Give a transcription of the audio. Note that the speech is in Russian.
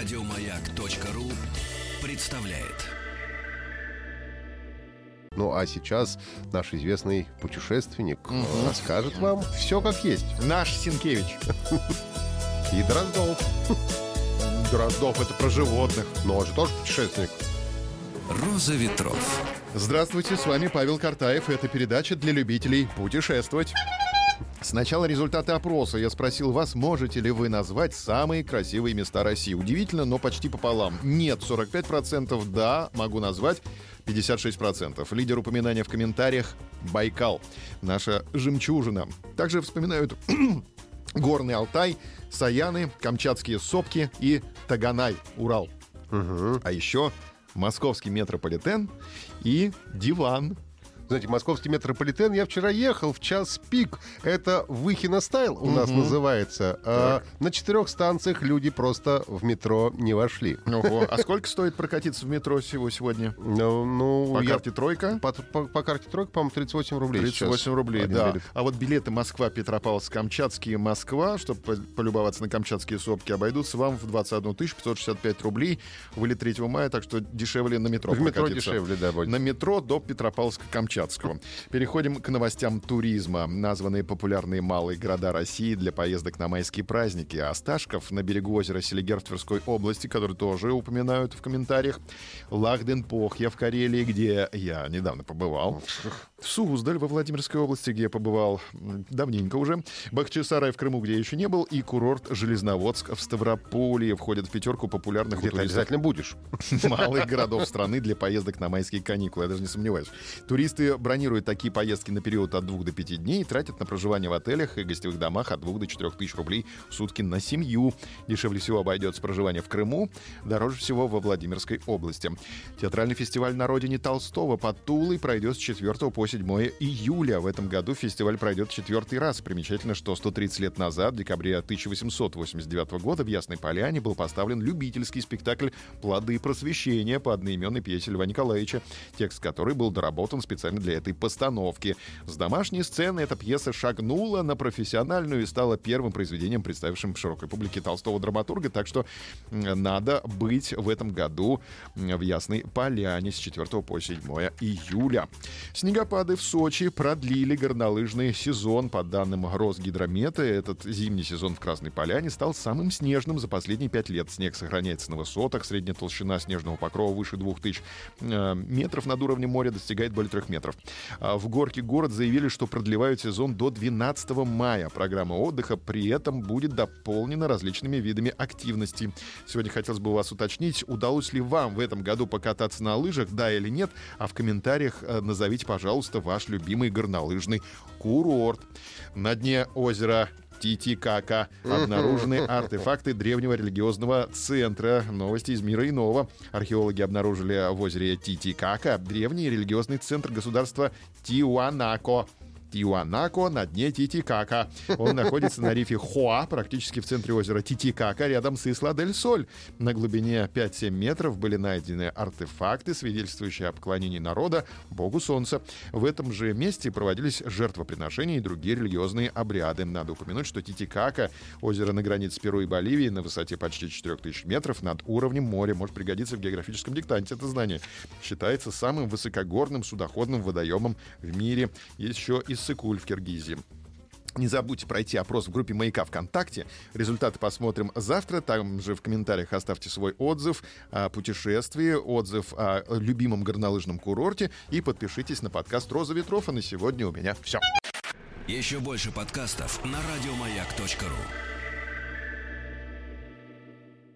Радиомаяк.ру представляет. Ну а сейчас наш известный путешественник э, расскажет вам все как есть. Наш Синкевич. И Дроздов. Дроздов, это про животных. Но он же тоже путешественник. Роза ветров. Здравствуйте, с вами Павел Картаев, и это передача для любителей путешествовать. Сначала результаты опроса. Я спросил вас, можете ли вы назвать самые красивые места России. Удивительно, но почти пополам. Нет, 45%, да, могу назвать 56%. Лидер упоминания в комментариях – Байкал. Наша жемчужина. Также вспоминают Горный Алтай, Саяны, Камчатские сопки и Таганай, Урал. А еще московский метрополитен и диван. Знаете, московский метрополитен, я вчера ехал в час пик. Это Выхино стайл у нас называется. А на четырех станциях люди просто в метро не вошли. Ого. А сколько стоит прокатиться в метро всего сегодня? Ну, ну, По я- карте тройка? По, по- по карте тройка, по-моему, 38 рублей 38 сейчас. рублей, Один да. билет. А вот билеты Москва, Петропавловск, Камчатские, Москва, чтобы по- полюбоваться на камчатские сопки, обойдутся вам в 21 565 рублей. Вылет 3 мая, так что дешевле на метро В метро прокатиться. дешевле, да, будет. На метро до Петропавловска-Камчатского. Переходим к новостям туризма. Названные популярные малые города России для поездок на майские праздники. Осташков на берегу озера Селигер в Тверской области, который тоже упоминают в комментариях. Лахден-Похья в Карелии, где я недавно побывал. Суздаль во Владимирской области, где я побывал давненько уже. Бахчисарай в Крыму, где я еще не был. И курорт Железноводск в Ставрополье входят в пятерку популярных у Где ты туристов обязательно будешь. малых городов страны для поездок на майские каникулы. Я даже не сомневаюсь. Туристы бронируют такие поездки на период от двух до пяти дней и тратят на проживание в отелях и гостевых домах от двух до четырех тысяч рублей в сутки на семью. Дешевле всего обойдется проживание в Крыму, дороже всего во Владимирской области. Театральный фестиваль на родине Толстого под Тулой пройдет с 4 по 7 июля. В этом году фестиваль пройдет четвертый раз. Примечательно, что 130 лет назад, в декабре 1889 года, в Ясной Поляне был поставлен любительский спектакль «Плоды просвещения» по одноименной пьесе Льва Николаевича, текст которой был доработан специально для этой постановки. С домашней сцены эта пьеса шагнула на профессиональную и стала первым произведением, представившим широкой публике толстого драматурга, так что надо быть в этом году в Ясной Поляне с 4 по 7 июля. Снегопады в Сочи продлили горнолыжный сезон. По данным Росгидромета, этот зимний сезон в Красной Поляне стал самым снежным за последние пять лет. Снег сохраняется на высотах. Средняя толщина снежного покрова выше 2000 э, метров над уровнем моря достигает более 3 метров. А В Горке город заявили, что продлевают сезон до 12 мая. Программа отдыха при этом будет дополнена различными видами активности. Сегодня хотелось бы вас уточнить, удалось ли вам в этом году покататься на лыжах, да или нет, а в комментариях э, назовите, пожалуйста, ваш любимый горнолыжный курорт. На дне озера Титикака обнаружены артефакты древнего религиозного центра. Новости из мира иного. Археологи обнаружили в озере Титикака древний религиозный центр государства Тиуанако. Тиуанако на дне Титикака. Он находится на рифе Хуа, практически в центре озера Титикака, рядом с Исла-дель-Соль. На глубине 5-7 метров были найдены артефакты, свидетельствующие о поклонении народа Богу Солнца. В этом же месте проводились жертвоприношения и другие религиозные обряды. Надо упомянуть, что Титикака, озеро на границе Перу и Боливии, на высоте почти 4000 метров над уровнем моря, может пригодиться в географическом диктанте это знание. Считается самым высокогорным судоходным водоемом в мире. Есть еще и Иссык-Куль в Киргизии. Не забудьте пройти опрос в группе «Маяка ВКонтакте». Результаты посмотрим завтра. Там же в комментариях оставьте свой отзыв о путешествии, отзыв о любимом горнолыжном курорте и подпишитесь на подкаст «Роза ветров». А на сегодня у меня все. Еще больше подкастов на радиомаяк.ру.